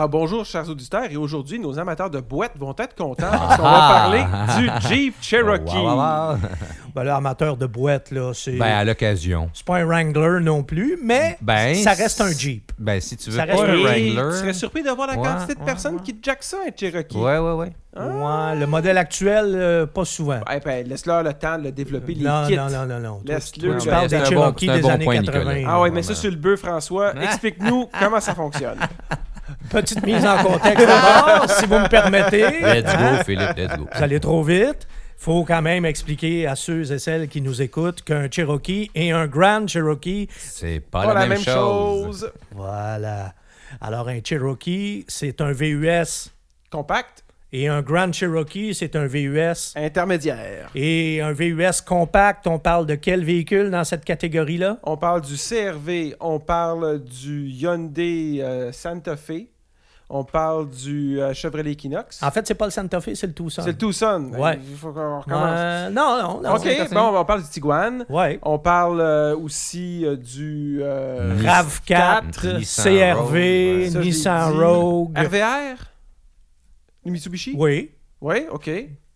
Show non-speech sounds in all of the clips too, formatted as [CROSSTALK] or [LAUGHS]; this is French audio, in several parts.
Ah, bonjour, chers auditeurs. Et aujourd'hui, nos amateurs de boîtes vont être contents parce qu'on va parler du Jeep Cherokee. Wow, wow, wow. [LAUGHS] Ben là, amateur de boîte, là, c'est. Ben, à l'occasion. C'est pas un Wrangler non plus, mais Ben, ça reste un Jeep. Ben, si tu veux Ça pas reste un Wrangler. Tu serais surpris de voir la Ouais, quantité de ouais, personnes ouais. qui jackent ça, un Cherokee. Ouais, ouais, ouais. Ah. Ouais, le modèle actuel, euh, pas souvent. Ouais, ben, laisse-leur le temps de le développer, les non, kits. non, non, non, non. Laisse-le. tu Ben, parles des bon- un des bon années point, 80. Nicolas. Ah ouais, mais ça sur le bœuf, François. [LAUGHS] Explique-nous comment ça fonctionne. Petite mise en contexte d'abord, si vous me permettez. Let's Hein? go, Philippe, let's go. Vous allez trop vite. faut quand même expliquer à ceux et celles qui nous écoutent qu'un Cherokee et un Grand Cherokee, C'est pas, Pas la, même, chose. chose. voilà. Alors, un Cherokee, c'est un VUS. Compact, Et un Grand Cherokee, c'est un VUS. intermédiaire. Et un VUS compact, on parle de quel véhicule dans cette catégorie-là? On parle du CRV, on parle du Hyundai euh, Santa Fe, on parle du euh, Chevrolet Equinox. En fait, c'est pas le Santa Fe, c'est le Tucson. C'est le Tucson. Ouais. Il faut qu'on recommence. Euh, non, non, non. ok, bon, on parle du Tiguan. Ouais. On parle euh, aussi euh, du euh, Nissan. RAV4, Nissan CRV, ouais. Ça, Nissan. Rogue. RVR Le Mitsubishi? Oui. Oui, ok.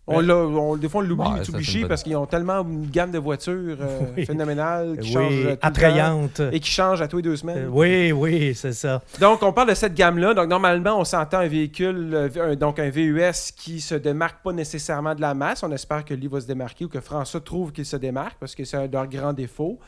On l'a, on, des fois, on l'oublie, Ouais, Mitsubishi, bonne- parce qu'ils ont tellement une gamme de voitures euh, [LAUGHS] Oui. phénoménales qui Oui, attrayante. et qui changent à tous les deux semaines. Euh, oui, oui, c'est ça. Donc, on parle de cette gamme-là. Donc, normalement, on s'entend un véhicule, euh, un- donc un VUS qui se démarque pas nécessairement de la masse. On espère que lui va se démarquer ou que François trouve qu'il se démarque parce que c'est un de leurs grands défauts.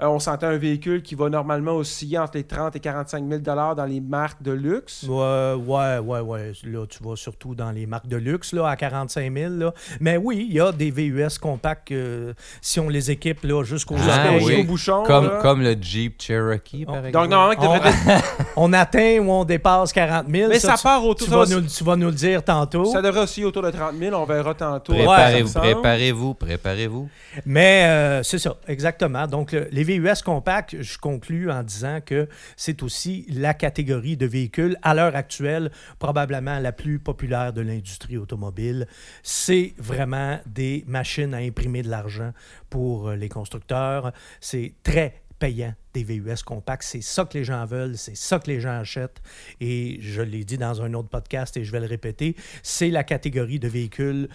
Euh, on s'entend un véhicule qui va normalement osciller entre les 30 et 45 000 dans les marques de luxe. Ouais, ouais, ouais, ouais. Là, tu vas surtout dans les marques de luxe, là, à 45 000. Là. Mais oui, il y a des VUS compacts, euh, si on les équipe là, jusqu'aux Ah, oui. Jusqu'au bouchon. Comme, là. comme le Jeep Cherokee, par Donc, exemple. Donc, normalement, On- être- [LAUGHS] On atteint ou on dépasse 40 000. Mais ça tu- part autour tu ça vas, nous, tu vas nous le dire tantôt. ça devrait aussi autour de 30 000. On verra tantôt. Préparez-vous, ça préparez-vous, préparez-vous. Mais euh, c'est ça, exactement. Donc, le- les VUS compacts, je conclus en disant que c'est aussi la catégorie de véhicules, à l'heure actuelle, probablement la plus populaire de l'industrie automobile. C'est vraiment des machines à imprimer de l'argent pour euh, les constructeurs. C'est très payant des VUS compacts. C'est ça que les gens veulent, c'est ça que les gens achètent. Et je l'ai dit dans un autre podcast et je vais le répéter, c'est la catégorie de véhicules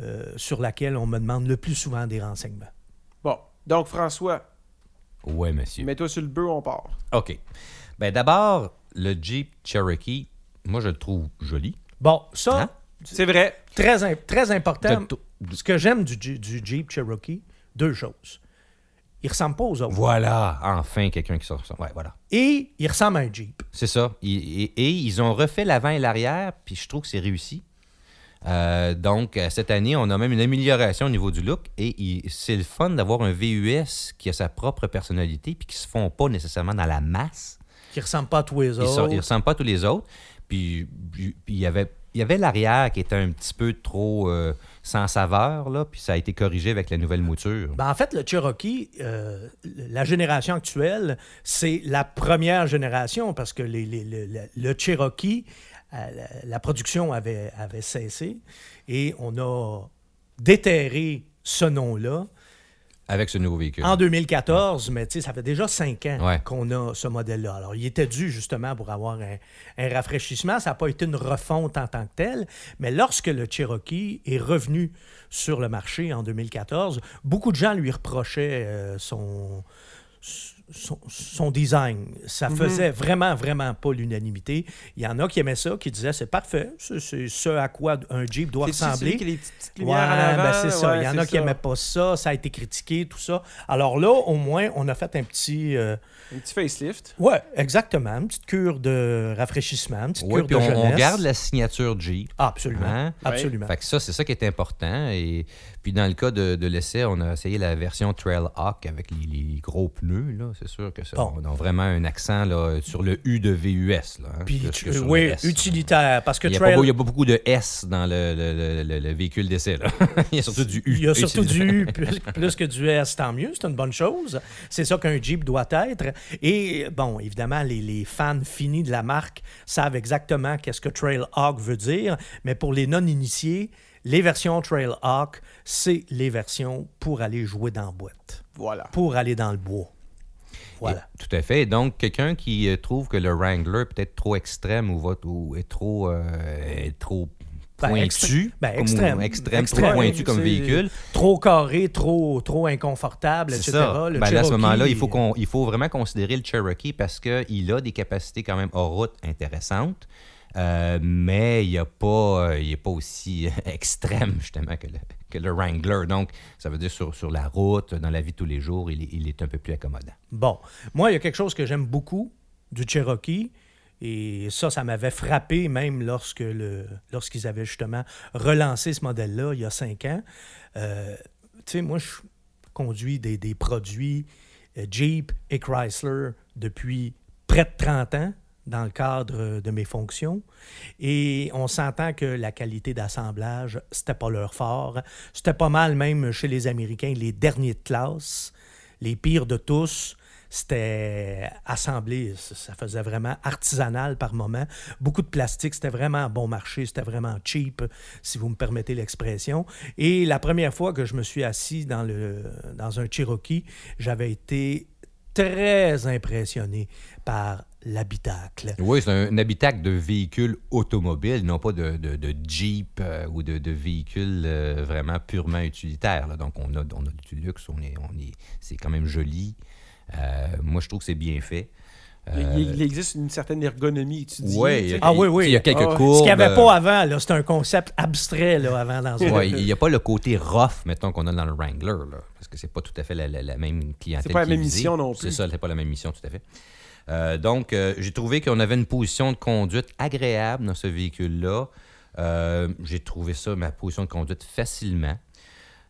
euh, sur laquelle on me demande le plus souvent des renseignements. Bon. Donc, François, Ouais, monsieur. mets-toi sur le bœuf, on part. OK. Ben d'abord, le Jeep Cherokee, moi, je le trouve joli. Bon, ça, Hein? C'est vrai. très, im- très important. De tout- Ce que j'aime du, du Jeep Cherokee, deux choses. Il ressemble pas aux autres. Voilà, enfin, quelqu'un qui sort ça. Ouais, voilà. Et il ressemble à un Jeep. C'est ça. Il- et, et ils ont refait l'avant et l'arrière, puis je trouve que c'est réussi. Euh, donc, euh, cette année, on a même une amélioration au niveau du look. Et c'est le fun d'avoir un VUS qui a sa propre personnalité, puis qui se font pas nécessairement dans la masse. Qui ressemble pas à tous les autres. ils ressemblent pas à tous les autres. Puis, puis il y avait, il y avait l'arrière qui était un petit peu trop euh, sans saveur, là, puis ça a été corrigé avec la nouvelle mouture. Ben, en fait, le Cherokee, euh, la génération actuelle, c'est la première génération parce que les- les- le Cherokee, euh, la, la production avait, avait cessé et on a déterré ce nom-là Avec ce nouveau véhicule. en 2014, mais tu sais, ça fait déjà cinq ans Ouais. qu'on a ce modèle-là. Alors, il était dû justement pour avoir un, un rafraîchissement. Ça n'a pas été une refonte en tant que telle, mais lorsque le Cherokee est revenu sur le marché en 2014, beaucoup de gens lui reprochaient euh, son, son, son design. Ça Mhm. faisait vraiment, vraiment pas l'unanimité. Il y en a qui aimaient ça, qui disaient c'est parfait, c'est ce à quoi un Jeep doit ressembler. les petites, Ouais, ben c'est ça. Ouais, Il y en a qui n'aimaient pas ça. Ça a été critiqué, tout ça. Alors là, au moins, on a fait un petit. euh, Un petit facelift. Ouais, exactement. Une petite cure de rafraîchissement, une petite Ouais, cure puis de on, on jeunesse. garde la signature Jeep. Ah, absolument. Hein? Absolument. Fait que ça, c'est ça qui est important. Et puis dans le cas de, de l'essai, on a essayé la version Trailhawk avec les, les gros pneus. Là. C'est sûr que ça, Bon. on a vraiment un accent là, sur le U de VUS. Là, hein, Puis, tu- oui, utilitaire. Parce que Il n'y a, trail- pas a beaucoup de S dans le, le- le- le- le véhicule d'essai. [LAUGHS] il y a surtout du U. Il y a surtout du U plus, plus que du S, tant mieux, c'est une bonne chose. C'est ça qu'un Jeep doit être. Et bon, évidemment, les, les fans finis de la marque savent exactement qu'est-ce que Trailhawk veut dire, mais pour les non-initiés, les versions Trailhawk, c'est les versions pour aller jouer dans la boîte, Voilà. pour aller dans le bois. Voilà. Et- tout à fait. Donc, quelqu'un qui euh, trouve que le Wrangler est peut-être trop extrême ou, va- ou est trop, euh, est trop Ben, pointu, extré- ben, comme- extrême. extrême, Extrême, trop pointu comme véhicule. Trop carré, trop, trop inconfortable, C'est etc. ça. Le Ben là, à ce moment-là, il faut, qu'on, il faut vraiment considérer le Cherokee parce qu'il a des capacités quand même hors route intéressantes, euh, mais il n'est pas, euh, pas aussi [LAUGHS] extrême, justement, que le, que le Wrangler. Donc, ça veut dire sur, sur la route, dans la vie de tous les jours, il est, il est un peu plus accommodant. Bon, moi, il y a quelque chose que j'aime beaucoup du Cherokee. Et ça, ça m'avait frappé même lorsque le, lorsqu'ils avaient justement relancé ce modèle-là il y a cinq ans. Euh, tu sais, moi, je conduis des, des produits Jeep et Chrysler depuis près de 30 ans dans le cadre de mes fonctions. Et on s'entend que la qualité d'assemblage, c'était pas leur fort. C'était pas mal même chez les Américains, les derniers de classe, les pires de tous. C'était assemblé, ça faisait vraiment artisanal par moment. Beaucoup de plastique, c'était vraiment bon marché, c'était vraiment cheap, si vous me permettez l'expression. Et la première fois que je me suis assis dans, le, dans un Cherokee, j'avais été très impressionné par l'habitacle. Oui, c'est un, habitacle de véhicule automobile, non pas de, de- Jeep euh, ou de, de véhicule euh, vraiment purement utilitaire. là. Donc, on a, on a du luxe, on est, on est, c'est quand même joli. Euh, moi, je trouve que c'est bien fait. Euh, Il, il existe une certaine ergonomie tu sais. Ah oui, oui. Il y a quelques Ah courbes. Ce qu'il n'y avait euh, pas avant, là, c'était un concept abstrait là, avant dans ce ouais, il n'y a pas le côté rough, mettons, qu'on a dans le Wrangler, là, parce que c'est pas tout à fait la, la- la même clientèle. C'est pas la même visée. mission non C'est plus. ça, c'est pas la même mission, tout à fait. Euh, donc, euh, j'ai trouvé qu'on avait une position de conduite agréable dans ce véhicule-là. Euh, j'ai trouvé ça, ma position de conduite, facilement.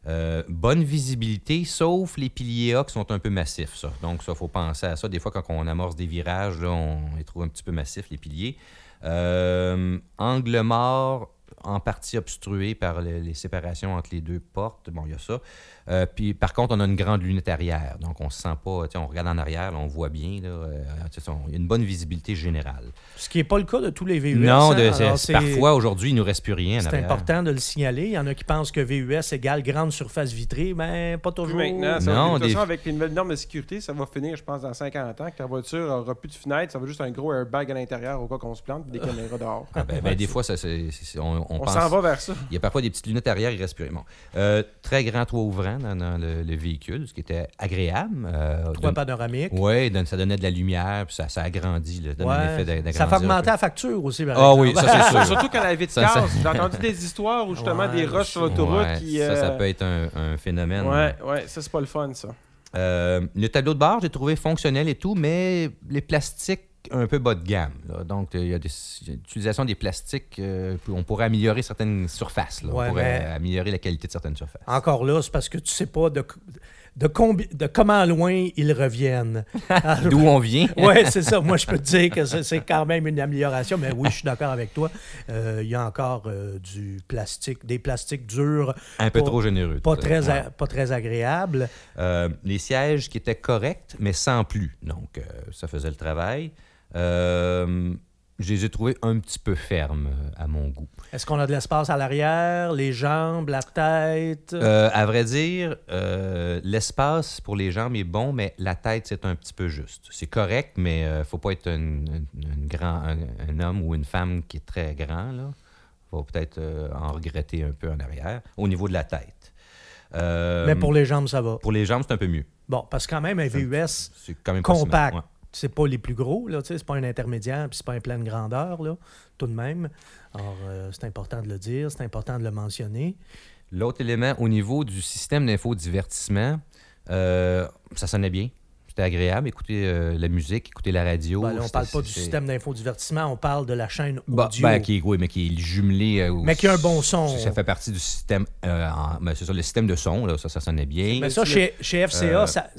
Euh, bonne visibilité, sauf les piliers A qui sont un peu massifs, ça. Donc, ça, il faut penser à ça. Des fois, quand on amorce des virages, là, on les trouve un petit peu massifs, les piliers. Euh, angle mort, en partie obstrué par le- les séparations entre les deux portes. Bon, il y a ça. Euh, puis, par contre, on a une grande lunette arrière. Donc, on se sent pas... tu sais, On regarde en arrière, là, on voit bien. Là, euh, on- il y a une bonne visibilité générale. Ce qui n'est pas le cas de tous les VUS. non, hein. de- Alors, c'est- parfois, aujourd'hui, il ne nous reste plus rien en C'est important de le signaler. Il y en a qui pensent que VUS égale grande surface vitrée, mais pas Plus toujours. maintenant, ça, Non, de toute façon, avec les nouvelles normes de sécurité, ça va finir, je pense, dans 50 ans, que ta voiture aura plus de fenêtres, ça va juste un gros airbag à l'intérieur au cas qu'on se plante, des caméras dehors. Ah, ben, ben, des fois, ça, on, on On pense... s'en va vers ça. Il y a parfois des petites lunettes arrière, il reste plus rien. Bon. Euh, très grand toit ouvrant dans, dans le, le véhicule, ce qui était agréable. Euh, Trois panoramiques. Oui, donne- ça donnait de la lumière, puis ça, ça agrandit, là, donne un Ouais. effet d'a- d'agrandir. Ça fait augmenter la facture aussi. Ah exemple. oui, ça, c'est [LAUGHS] sûr. Surtout quand la vitre Ça, ça- casse. J'ai entendu des histoires où justement Ouais, des rushs sur l'autoroute Ouais, qui. Ça, ça euh, peut être un, un phénomène. Ouais, ouais, ça c'est pas le fun ça. Euh, le tableau de bord, j'ai trouvé fonctionnel et tout, mais les plastiques un peu bas de gamme. là. Donc, il y a l'utilisation des plastiques, euh, on pourrait améliorer certaines surfaces. là. Ouais, on pourrait mais- améliorer la qualité de certaines surfaces. Encore là, c'est parce que tu sais pas de, de, combi- de comment loin ils reviennent. [LAUGHS] D'où on vient. [LAUGHS] oui, c'est ça. Moi, je peux te dire que c'est quand même une amélioration, mais oui, je suis d'accord avec toi. Euh, Il y a encore euh, du plastique, des plastiques durs, Un peu Pas- trop généreux. pas très, Ouais. pas très agréables. Euh, les sièges qui étaient corrects, mais sans plus. Donc, ça faisait le travail. Euh, je les ai trouvés un petit peu fermes euh, à mon goût. Est-ce qu'on a de l'espace à l'arrière, les jambes, la tête? Euh, à vrai dire, euh, l'espace pour les jambes est bon, mais la tête, c'est un petit peu juste. C'est correct, mais il ne faut pas être un, un- un grand, un, un homme ou une femme qui est très grand. Il faut peut-être euh, en regretter un peu en arrière, au niveau de la tête. Euh, mais pour les jambes, ça va. pour les jambes, c'est un peu mieux. Bon, parce que quand même, un VUS, C'est quand même compact. Ouais. C'est pas les plus gros, là, c'est pas un intermédiaire, puis c'est pas un plein de grandeur, là, tout de même. Alors, euh, c'est important de le dire, c'est important de le mentionner. L'autre élément, au niveau du système d'infodivertissement, euh, ça sonnait bien. C'était agréable. Écouter euh, la musique, écouter la radio. Ben là, on parle pas du système d'infodivertissement, on parle de la chaîne Bah, audio. ben, qui, est- oui, mais qui est jumelé. euh, mais qui a un bon son. Ça fait partie du système. euh, en- ben, c'est ça, le système de son, là, ça, ça sonnait bien. Mais ça, chez, chez FCA, ça-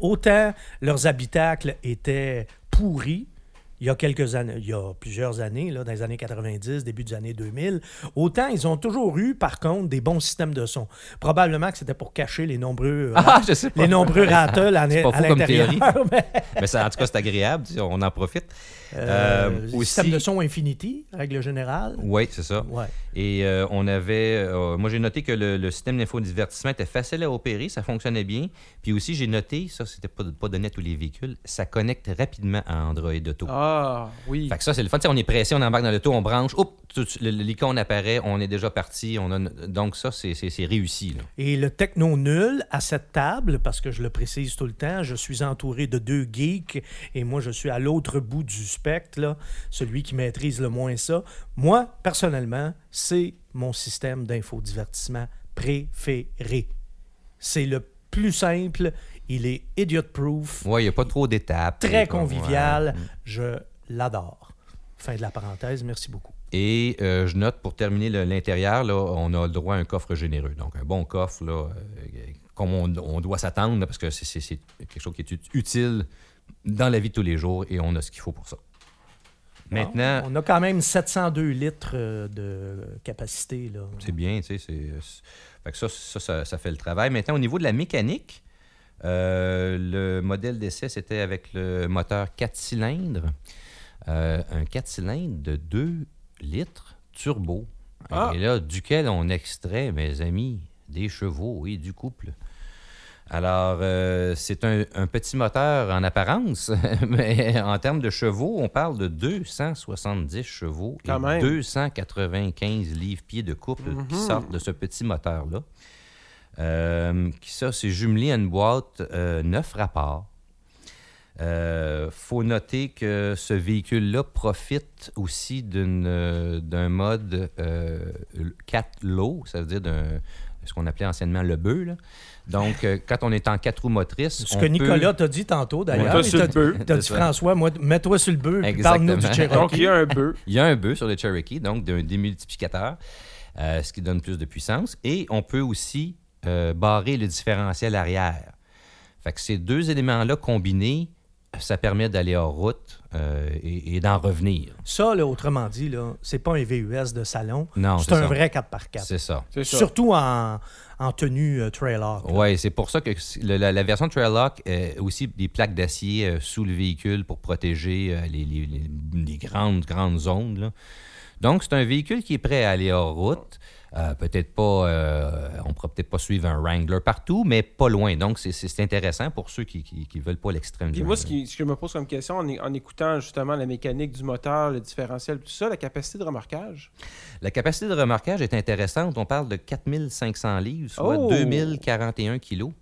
autant leurs habitacles étaient pourris, il y a quelques années, il y a plusieurs années, là, dans les années 90, début des années 2000. Autant ils ont toujours eu, par contre, des bons systèmes de son. Probablement que c'était pour cacher les nombreux, Ah, je sais pas. les nombreux rattles à, C'est pas à comme l'intérieur. théorie. [LAUGHS] mais, Mais ça, en tout cas, c'est agréable, on en profite. euh, Euh, aussi- systèmes de son Infinity, règle générale. Oui, c'est ça. Ouais. Et euh, on avait. euh, moi, j'ai noté que le, le système d'infodivertissement était facile à opérer, ça fonctionnait bien. Puis aussi, j'ai noté, ça, c'était pas, pas donné à tous les véhicules, ça connecte rapidement à Android Auto. Ah, oui. Fait que ça, c'est le fun. On est pressé, on embarque dans l'auto, on branche, le- l'icône apparaît, on est déjà parti. On a, donc, ça, c'est réussi. là. Et le techno nul à cette table, parce que je le précise tout le temps, je suis entouré de deux geeks et moi je suis à l'autre bout du spectre, là, celui qui maîtrise le moins ça. Moi, personnellement, c'est mon système d'infodivertissement préféré. C'est le plus simple, il est idiot-proof, Ouais, il n'y a pas trop d'étapes. très convivial, ouais. je l'adore. Fin de la parenthèse, merci beaucoup. Et euh, je note, pour terminer l'intérieur, on a le droit à un coffre généreux. Donc, un bon coffre, là, euh, comme on, on doit s'attendre, parce que c'est- quelque chose qui est ut- utile dans la vie de tous les jours et on a ce qu'il faut pour ça. Maintenant, On a quand même 702 litres euh, de capacité. C'est bien, tu sais, ça, ça, ça, ça fait le travail. Maintenant, au niveau de la mécanique, euh, le modèle d'essai, c'était avec le moteur 4 cylindres. Euh, un 4 cylindres de 2 litres turbo. Ah. Et là, duquel on extrait, mes amis, des chevaux et du couple. Alors, euh, c'est un, un petit moteur en apparence, [LAUGHS] mais en termes de chevaux, on parle de 270 chevaux Quand et même. 295 livres-pieds de couple qui Mhm. sortent de ce petit moteur-là. Euh, qui ça, c'est jumelé à une boîte euh, neuf rapports. Euh, faut noter que ce véhicule-là profite aussi d'une, d'un mode euh, 4 low, ça veut dire d'un, ce qu'on appelait anciennement le bœuf. là. Donc, euh, quand on est en quatre roues motrices, Ce on que peut- Nicolas t'a dit tantôt, d'ailleurs. Toi il sur t'a le bœuf. dit- T'as dit. François, moi, mets-toi sur le bœuf, parle-nous du Exactement. Cherokee. Donc, il y a un bœuf. [LAUGHS] Il y a un bœuf sur le Cherokee, donc d'un démultiplicateur, euh, ce qui donne plus de puissance. Et on peut aussi euh, barrer le différentiel arrière. Fait que ces deux éléments-là combinés, ça permet d'aller en route euh, et, et d'en revenir. Ça, là, autrement dit, là, c'est pas un VUS de salon. Non, c'est c'est un ça. vrai 4x4. C'est ça. C'est ça. Surtout en, en tenue euh, trailer. Oui, c'est pour ça que le- la, la version Traillock a aussi des plaques d'acier euh, sous le véhicule pour protéger euh, les, les- les- les grandes, grandes zones. là. Donc, c'est un véhicule qui est prêt à aller hors route. Euh, peut-être pas, euh, on pourra peut-être pas suivre un Wrangler partout, mais pas loin. Donc, c'est- intéressant pour ceux qui ne veulent pas l'extrême Puis moi, ce, qui, que je me pose comme question en, écoutant justement la mécanique du moteur, le différentiel, tout ça, la capacité de remorquage? La capacité de remorquage est intéressante. On parle de 4500 livres, soit Oh! 2041 kilos.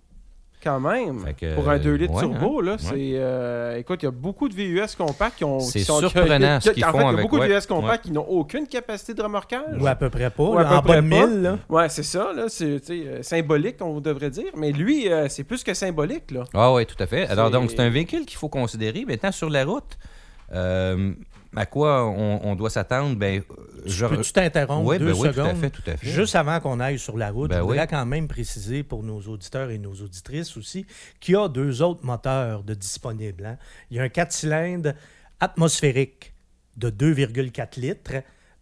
Quand même. Que, Pour un 2 litres ouais, turbo, hein? là, Ouais. c'est. euh, écoute, il y a beaucoup de VUS compacts qui ont. C'est qui sont- surprenant qui- ce qu'ils en font fait, il y a avec- beaucoup de VUS compacts ouais. qui n'ont aucune capacité de remorquage. Ou à peu près pas. Ou à peu en près bas de pas. 1000. Là. Ouais, c'est ça, là. C'est euh, symbolique, on devrait dire. Mais lui, euh, c'est plus que symbolique, là. Ah oui, tout à fait. Alors, C'est- donc, c'est un véhicule qu'il faut considérer. Maintenant, sur la route, euh, à quoi on, on doit s'attendre? Ben, je... Peux-tu t'interrompre Oui, deux ben oui, tout secondes? à fait, tout à fait. Juste avant qu'on aille sur la route, Ben je voudrais oui. quand même préciser pour nos auditeurs et nos auditrices aussi qu'il y a deux autres moteurs de disponibles. hein. Il y a un 4 cylindres atmosphérique de 2,4 litres,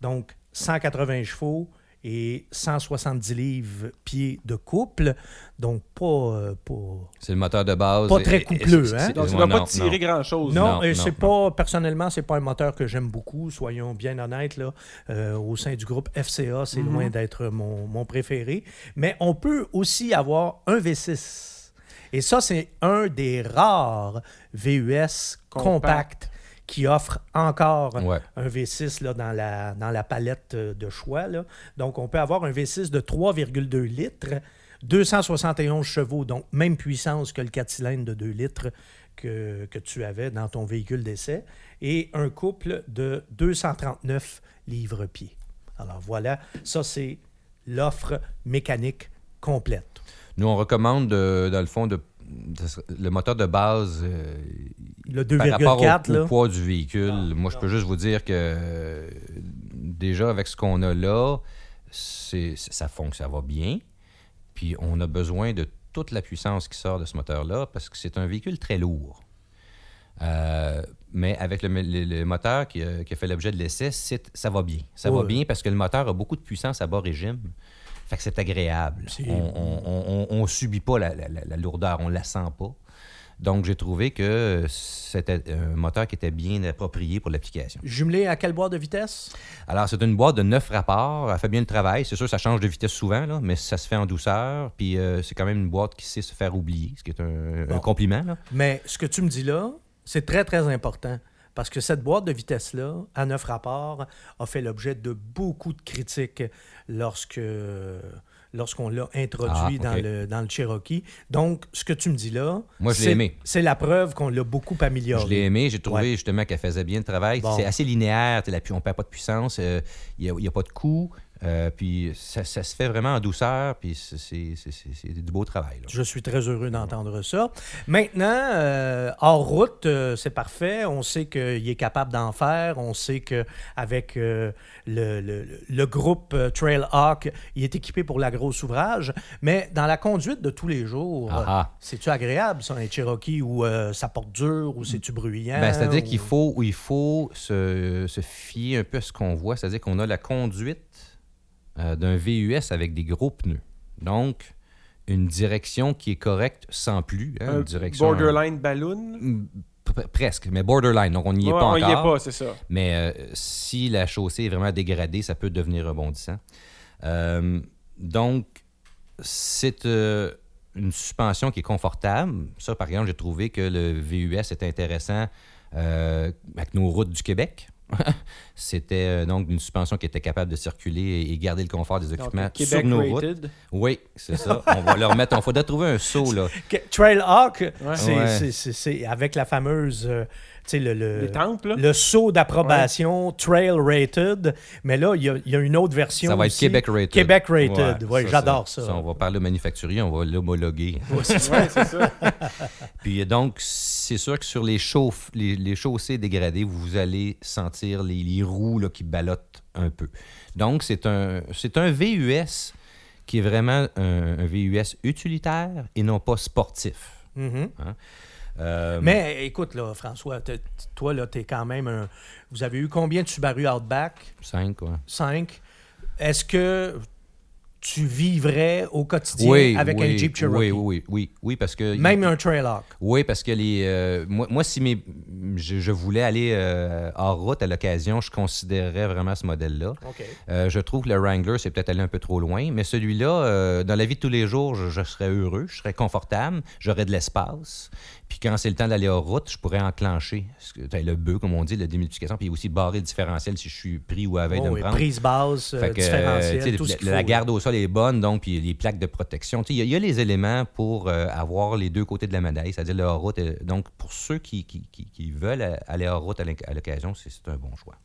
donc 180 chevaux et 170 livres pieds de couple, donc pas... euh, pas... C'est le moteur de base. Pas très Et- et- coupleux, hein? Donc, ça ne va pas tirer grand-chose. Non, Non, et non, c'est non. pas personnellement, c'est pas un moteur que j'aime beaucoup, soyons bien honnêtes là. Euh, au sein du groupe FCA, c'est Mhm. loin d'être mon, mon préféré. Mais on peut aussi avoir un V6. Et ça, c'est un des rares VUS Compact. Qui offre encore Ouais. un V6 là, dans, la, dans la palette euh, de choix. là. Donc, on peut avoir un V6 de 3,2 litres, 271 chevaux, donc même puissance que le 4 cylindres de 2 litres que, que tu avais dans ton véhicule d'essai, et un couple de 239 livres-pieds. Alors voilà, ça c'est l'offre mécanique complète. Nous, on recommande, de- dans le fond, de, de- le moteur de base euh, Le par rapport 2,4, au, là. au poids du véhicule. Moi, je peux juste vous dire que euh, déjà, avec ce qu'on a là, c'est, ça fonctionne, ça va bien. Puis on a besoin de toute la puissance qui sort de ce moteur-là parce que c'est un véhicule très lourd. Euh, mais avec le, le- le moteur qui a, qui a fait l'objet de l'essai, c'est- ça va bien. Ça va Ouais. bien parce que le moteur a beaucoup de puissance à bas régime. Fait que c'est agréable. On ne subit pas la, la- la- la lourdeur, on la sent pas. Donc, j'ai trouvé que c'était un moteur qui était bien approprié pour l'application. Jumelé à quelle boîte de vitesse? Alors, c'est une boîte de neuf rapports. Elle fait bien le travail. C'est sûr, ça change de vitesse souvent, là, mais ça se fait en douceur. Puis, euh, c'est quand même une boîte qui sait se faire oublier, ce qui est un, compliment. là. Mais ce que tu me dis là, c'est très, très important. Parce que cette boîte de vitesse-là, à neuf rapports, a fait l'objet de beaucoup de critiques lorsque lorsqu'on l'a introduit Ah, dans, le, dans le Cherokee. Donc, ce que tu me dis là, Moi, je l'ai c'est- aimé. C'est la preuve qu'on l'a beaucoup amélioré. Je l'ai aimé. J'ai trouvé Ouais. justement qu'elle faisait bien le travail. Bon. C'est assez linéaire. la on ne perd pas de puissance. euh, Il n'y a, pas de coup. Euh, puis, ça, ça se fait vraiment en douceur. Puis, c'est- du beau travail. là. Je suis très heureux d'entendre ça. Maintenant, euh, hors route, euh, c'est parfait. On sait qu'il est capable d'en faire. On sait qu'avec le, le, le groupe euh, Trailhawk, il est équipé pour la grosse ouvrage. Mais dans la conduite de tous les jours, Ah ah. c'est-tu agréable, ça, un Cherokee, euh, ça porte dur, ou c'est-tu bruyant? Ben, C'est-à-dire qu'il ou- faut, il faut se, se fier un peu à ce qu'on voit. C'est-à-dire qu'on a la conduite euh, d'un VUS avec des gros pneus. Donc, une direction qui est correcte sans plus. hein, Un une direction, borderline balloon? Presque, mais borderline. Donc, on n'y est Ouais, pas on encore. y est pas, c'est ça. Mais euh, si la chaussée est vraiment dégradée, ça peut devenir rebondissant. Euh, donc, c'est euh, une suspension qui est confortable. Ça, par exemple, j'ai trouvé que le VUS était intéressant avec nos routes du Québec. [LAUGHS] C'était euh, donc une suspension qui était capable de circuler et, et garder le confort des Donc, occupants sur nos routes. Oui, c'est ça. On va leur mettre. Il faudrait trouver un saut, là. [LAUGHS] Trailhawk, Ouais. c'est avec la fameuse, euh, le, le, temples, le saut d'approbation Trail Rated. Mais là, il y a, il y a une autre version. Ça va être. Québec Rated. Québec Rated. Ouais, Oui, j'adore ça. On va parler au manufacturier, on va l'homologuer. [LAUGHS] Ouais, c'est ça. Ouais, ça. [LAUGHS] Puis donc, c'est sûr que sur les, chauffe, les, les chaussées dégradées, vous allez sentir les, les roues là, qui ballottent un peu. Donc, c'est un, c'est un VUS qui est vraiment un, un VUS utilitaire et non pas sportif. Mhm. Euh, Mais écoute, là, François, toi, là, t'es quand même un. Vous avez eu combien de Subaru Outback? Cinq, quoi. Cinq. Est-ce que tu vivrais au quotidien Oui, avec oui, un Jeep Cherokee? Oui, oui, oui, oui, parce que... Même un Trailhawk. Oui, parce que les, euh, moi, moi, si mes, je, je voulais aller euh, hors route à l'occasion, je considérerais vraiment ce modèle-là. OK. Euh, je trouve que le Wrangler, c'est peut-être aller un peu trop loin, mais celui-là, dans la vie de tous les jours, je, je serais heureux, je serais confortable, j'aurais de l'espace. Puis quand c'est le temps d'aller hors route, je pourrais enclencher ben, le bœuf, comme on dit, la démultiplication, puis aussi barrer le différentiel si je suis pris ou à la veille Oh, de me oui, prendre. prise basse, euh, différentiel, tout la, garde au sol est bonne, donc, puis les plaques de protection. Il y, a- il y a les éléments pour euh, avoir les deux côtés de la médaille, c'est-à-dire le hors-route. Donc, pour ceux qui, qui- qui- qui veulent aller hors-route à l'oc- à l'occasion, c'est un bon choix.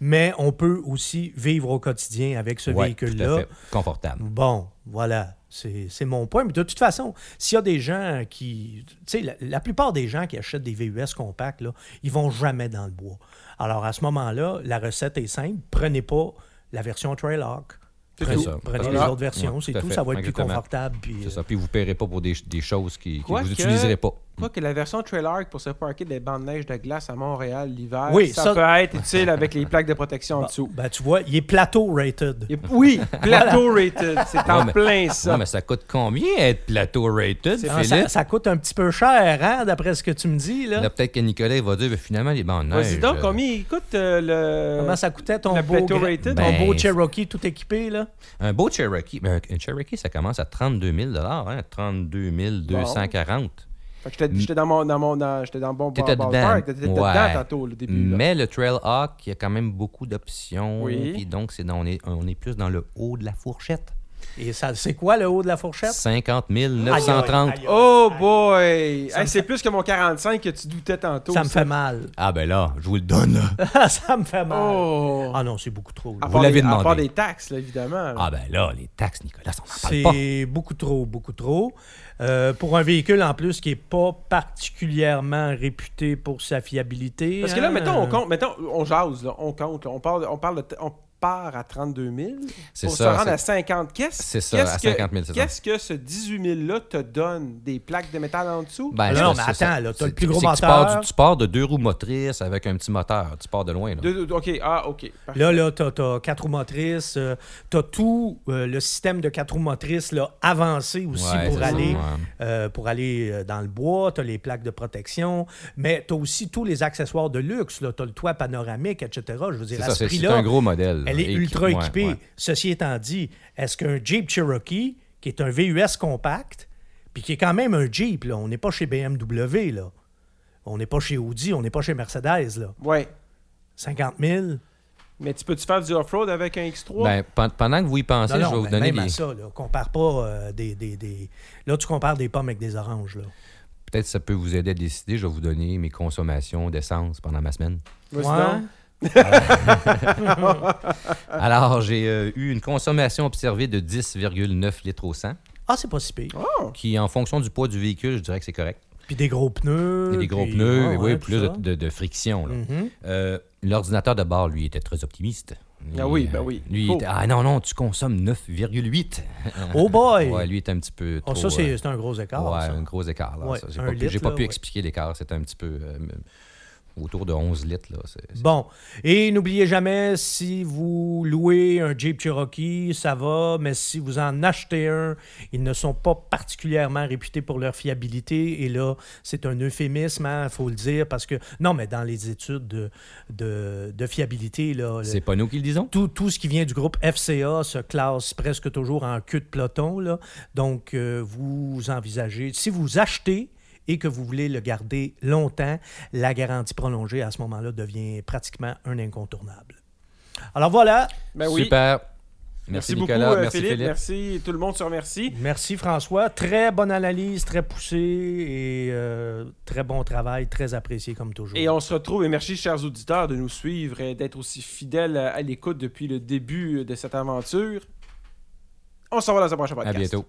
Mais on peut aussi vivre au quotidien avec ce Ouais, tout à véhicule-là. fait. Confortable. Bon, voilà. C'est c'est mon point. Mais de toute façon, s'il y a des gens qui. Tu sais, la, la plupart des gens qui achètent des VUS compacts, là, ils vont jamais dans le bois. Alors, à ce moment-là, la recette est simple. Prenez pas la version Trailhawk. C'est Prenez, ça. prenez les autres versions, Ouais, c'est tout. Ça va être plus confortable. Puis, C'est euh, ça. Puis vous ne paierez pas pour des, des choses qui, que vous n'utiliserez pas. Quoique la version Trailer pour se parquer des bancs de neige de glace à Montréal l'hiver, Oui, ça, ça- peut être utile avec les plaques de protection en bon, dessous. ben, tu vois, il est plateau rated. Oui, [LAUGHS] plateau rated, c'est en mais- plein ça. Ouais, mais ça coûte combien être plateau rated, C'est- Ah, Philippe? ça, ça coûte un petit peu cher, hein, d'après ce que tu me dis. Là. Là, peut-être que Nicolas va dire, ben, finalement, les bandes de neige... Vas-y donc, euh, combien il coûte euh, le. Comment ça coûtait ton le beau, plateau gra- rated? ton Ben, beau c'est- Cherokee tout équipé? Là? Un beau Cherokee, ben, un Cherokee, ça commence à 32 000 hein, 32 240 Fait que j'étais- dans mon. Dans mon dans- j'étais dans bon T'étais dedans. T'étais dedans Ouais. tantôt, le début. là. Mais le Trailhawk, il y a quand même beaucoup d'options. Oui. Puis donc, c'est dans- on, est, on est plus dans le haut de la fourchette. Et ça, c'est quoi le haut de la fourchette? 50 Aïe, 930. aïe, aïe, aïe. Oh boy! Hey, c'est plus que mon 45 que tu doutais tantôt. Ça me fait mal. Ah ben là, je vous le donne. là. [LAUGHS] ça me fait mal. Oh! Ah non, c'est beaucoup trop. là. Vous l'avez les- À part demandé. des taxes, là, évidemment. Ah ben là, les taxes, Nicolas, on n'en parle pas. C'est beaucoup trop, beaucoup trop. Euh, pour un véhicule en plus qui n'est pas particulièrement réputé pour sa fiabilité. Parce que là, hein, mettons, on compte, mettons, on jase, là, on compte, là, on parle, on parle de, on- part à 32 000 C'est pour ça, se rendre c'est- à 50. Qu'est-ce C'est ça, qu'est-ce à que- 50 000, c'est ça. Qu'est-ce que ce 18 000-là te donne? Des plaques de métal en dessous? Ben, Non, mais attends, ça. là, t'as le plus gros tu pars, moteur. du- tu pars de deux roues motrices avec un petit moteur. Tu pars de loin. Là. De- de- OK, ah, OK. parfait. Là, là, tu as, quatre roues motrices, tu as tout euh, le système de quatre roues motrices là, avancé aussi Ouais, pour, ça, aller, ouais. euh, pour aller euh, dans le bois, tu as les plaques de protection, mais tu as aussi tous les accessoires de luxe, tu as le toit panoramique, etc. Je veux dire, C'est à ça, ce c'est c'est prix-là, un gros modèle. Elle est ultra équipée. ouais. Ceci étant dit, est-ce qu'un Jeep Cherokee, qui est un VUS compact, puis qui est quand même un Jeep, là, on n'est pas chez BMW, là. on n'est pas chez Audi, on n'est pas chez Mercedes, là. Ouais. 50 000. Mais tu peux-tu faire du off-road avec un X3? Ben, pen- pendant que vous y pensez, Non, je vais vous donner même à des. ça, là, compare pas euh, des, des, des- Là, tu compares des pommes avec des oranges, là. Peut-être que ça peut vous aider à décider. Je vais vous donner mes consommations d'essence pendant ma semaine. Ouais. [LAUGHS] Alors, j'ai euh, eu une consommation observée de 10,9 litres au 100, Ah, c'est pas si pire. Oh, qui, en fonction du poids du véhicule, je dirais que c'est correct. Puis des gros pneus. Et des gros puis- pneus, et oui, ouais, plus tout de, ça. de- de friction. là. Mhm. Euh, L'ordinateur de bord, lui, était très optimiste. Ah oui, ben oui, Lui, faut. était, ah non, non, tu consommes 9,8. [LAUGHS] Oh boy! Ouais, lui, il était un petit peu Ah, trop... ça, c'est euh, c'est un gros écart. ouais, ça. un gros écart. là, Ouais, ça. J'ai un pas, pu- litre, j'ai pas là, pu ouais. expliquer l'écart. C'était un petit peu euh, autour de 11 litres. Là. C'est- c'est- Bon. Et n'oubliez jamais, si vous louez un Jeep Cherokee, ça va, mais si vous en achetez un, ils ne sont pas particulièrement réputés pour leur fiabilité. Et là, c'est un euphémisme, il faut le dire, parce que, non, mais dans les études de, de, de fiabilité, là, le- C'est pas nous qui le disons? tout, tout ce qui vient du groupe FCA se classe presque toujours en queue de peloton. Là. Donc, euh, vous envisagez, si vous achetez et que vous voulez le garder longtemps, la garantie prolongée à ce moment-là devient pratiquement un incontournable. Alors voilà, Ben oui. Super. Merci, Merci, beaucoup, Nicolas. euh, merci Philippe. Philippe. Merci. Tout le monde se remercie. merci François. Très bonne analyse, très poussée et euh, très bon travail, très apprécié comme toujours. Et on se retrouve, et merci, chers auditeurs, de nous suivre et d'être aussi fidèles à à l'écoute depuis le début de cette aventure. On se revoit dans un prochain À podcast. bientôt.